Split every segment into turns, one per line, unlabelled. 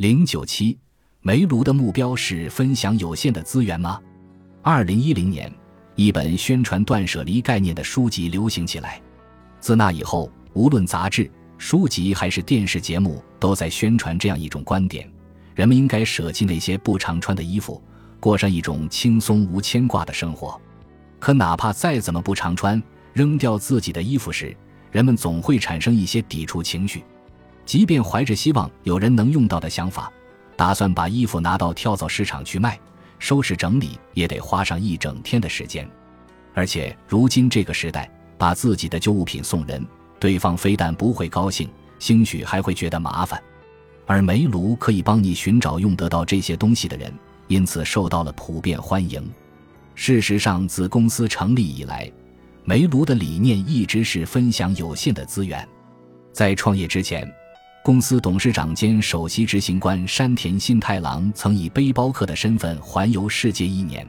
零九七，煤炉的目标是分享有限的资源吗？二零一零年，一本宣传断舍离概念的书籍流行起来。自那以后，无论杂志、书籍还是电视节目，都在宣传这样一种观点：人们应该舍弃那些不常穿的衣服，过上一种轻松无牵挂的生活。可哪怕再怎么不常穿，扔掉自己的衣服时，人们总会产生一些抵触情绪。即便怀着希望有人能用到的想法，打算把衣服拿到跳蚤市场去卖，收拾整理也得花上一整天的时间。而且如今这个时代，把自己的旧物品送人，对方非但不会高兴，兴许还会觉得麻烦。而煤炉可以帮你寻找用得到这些东西的人，因此受到了普遍欢迎。事实上，自公司成立以来，煤炉的理念一直是分享有限的资源。在创业之前。公司董事长兼首席执行官山田新太郎曾以背包客的身份环游世界一年，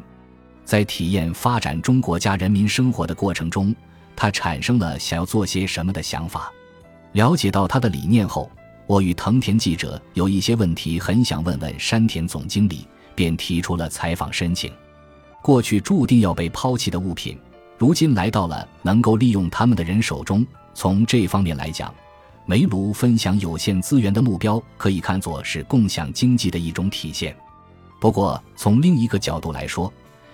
在体验发展中国家人民生活的过程中，他产生了想要做些什么的想法。了解到他的理念后，我与藤田记者有一些问题很想问问山田总经理，便提出了采访申请。过去注定要被抛弃的物品，如今来到了能够利用他们的人手中。从这方面来讲。煤炉分享有限资源的目标，可以看作是共享经济的一种体现。不过，从另一个角度来说，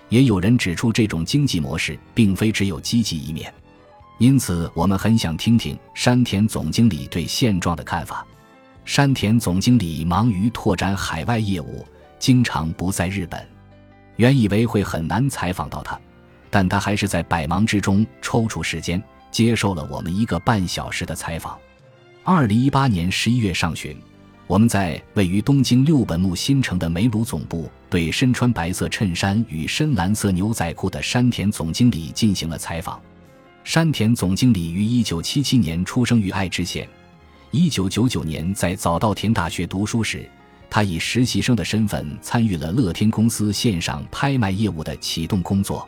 也有人指出这种经济模式并非只有积极一面。因此，我们很想听听山田总经理对现状的看法。山田总经理忙于拓展海外业务，经常不在日本。原以为会很难采访到他，但他还是在百忙之中抽出时间，接受了我们一个半小时的采访。二零一八年十一月上旬，我们在位于东京六本木新城的梅鲁总部，对身穿白色衬衫与深蓝色牛仔裤的山田总经理进行了采访。山田总经理于一九七七年出生于爱知县，一九九九年在早稻田大学读书时，他以实习生的身份参与了乐天公司线上拍卖业务的启动工作。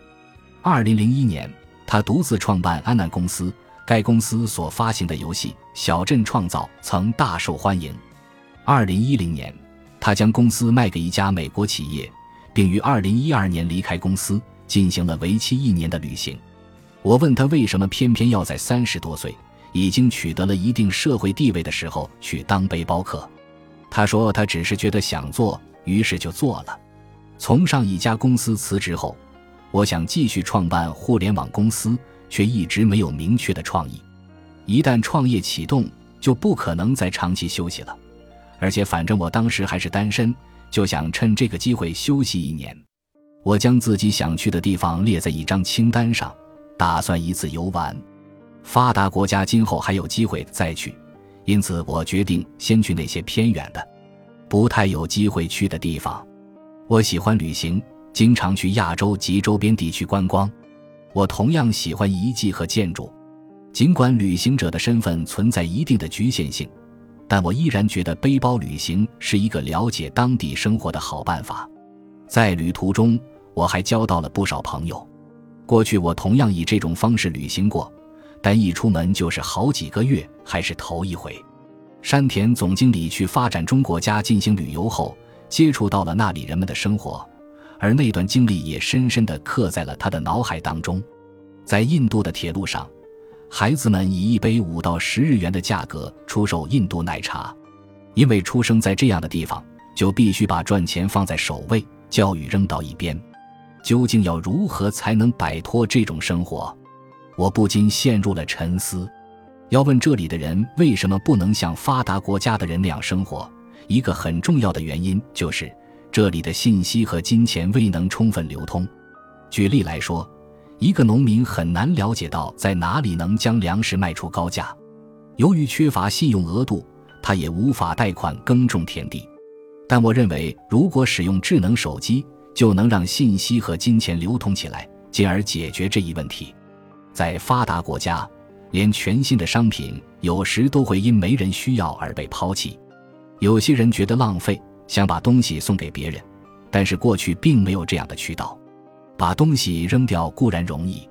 二零零一年，他独自创办安南公司。该公司所发行的游戏《小镇创造》曾大受欢迎。二零一零年，他将公司卖给一家美国企业，并于二零一二年离开公司，进行了为期一年的旅行。我问他为什么偏偏要在三十多岁、已经取得了一定社会地位的时候去当背包客。他说他只是觉得想做，于是就做了。从上一家公司辞职后，我想继续创办互联网公司。却一直没有明确的创意，一旦创业启动，就不可能再长期休息了。而且，反正我当时还是单身，就想趁这个机会休息一年。我将自己想去的地方列在一张清单上，打算一次游玩。发达国家今后还有机会再去，因此我决定先去那些偏远的、不太有机会去的地方。我喜欢旅行，经常去亚洲及周边地区观光。我同样喜欢遗迹和建筑，尽管旅行者的身份存在一定的局限性，但我依然觉得背包旅行是一个了解当地生活的好办法。在旅途中，我还交到了不少朋友。过去我同样以这种方式旅行过，但一出门就是好几个月，还是头一回。山田总经理去发展中国家进行旅游后，接触到了那里人们的生活。而那段经历也深深地刻在了他的脑海当中。在印度的铁路上，孩子们以一杯五到十日元的价格出售印度奶茶，因为出生在这样的地方，就必须把赚钱放在首位，教育扔到一边。究竟要如何才能摆脱这种生活？我不禁陷入了沉思。要问这里的人为什么不能像发达国家的人那样生活，一个很重要的原因就是。这里的信息和金钱未能充分流通。举例来说，一个农民很难了解到在哪里能将粮食卖出高价。由于缺乏信用额度，他也无法贷款耕种田地。但我认为，如果使用智能手机，就能让信息和金钱流通起来，进而解决这一问题。在发达国家，连全新的商品有时都会因没人需要而被抛弃。有些人觉得浪费。想把东西送给别人，但是过去并没有这样的渠道。把东西扔掉固然容易，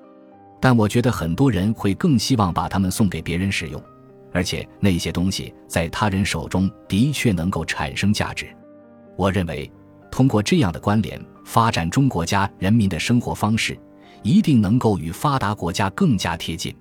但我觉得很多人会更希望把它们送给别人使用。而且那些东西在他人手中的确能够产生价值。我认为，通过这样的关联发展中国家人民的生活方式，一定能够与发达国家更加贴近。